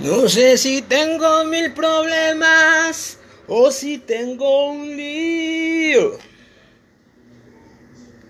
No sé si tengo mil problemas o si tengo un lío.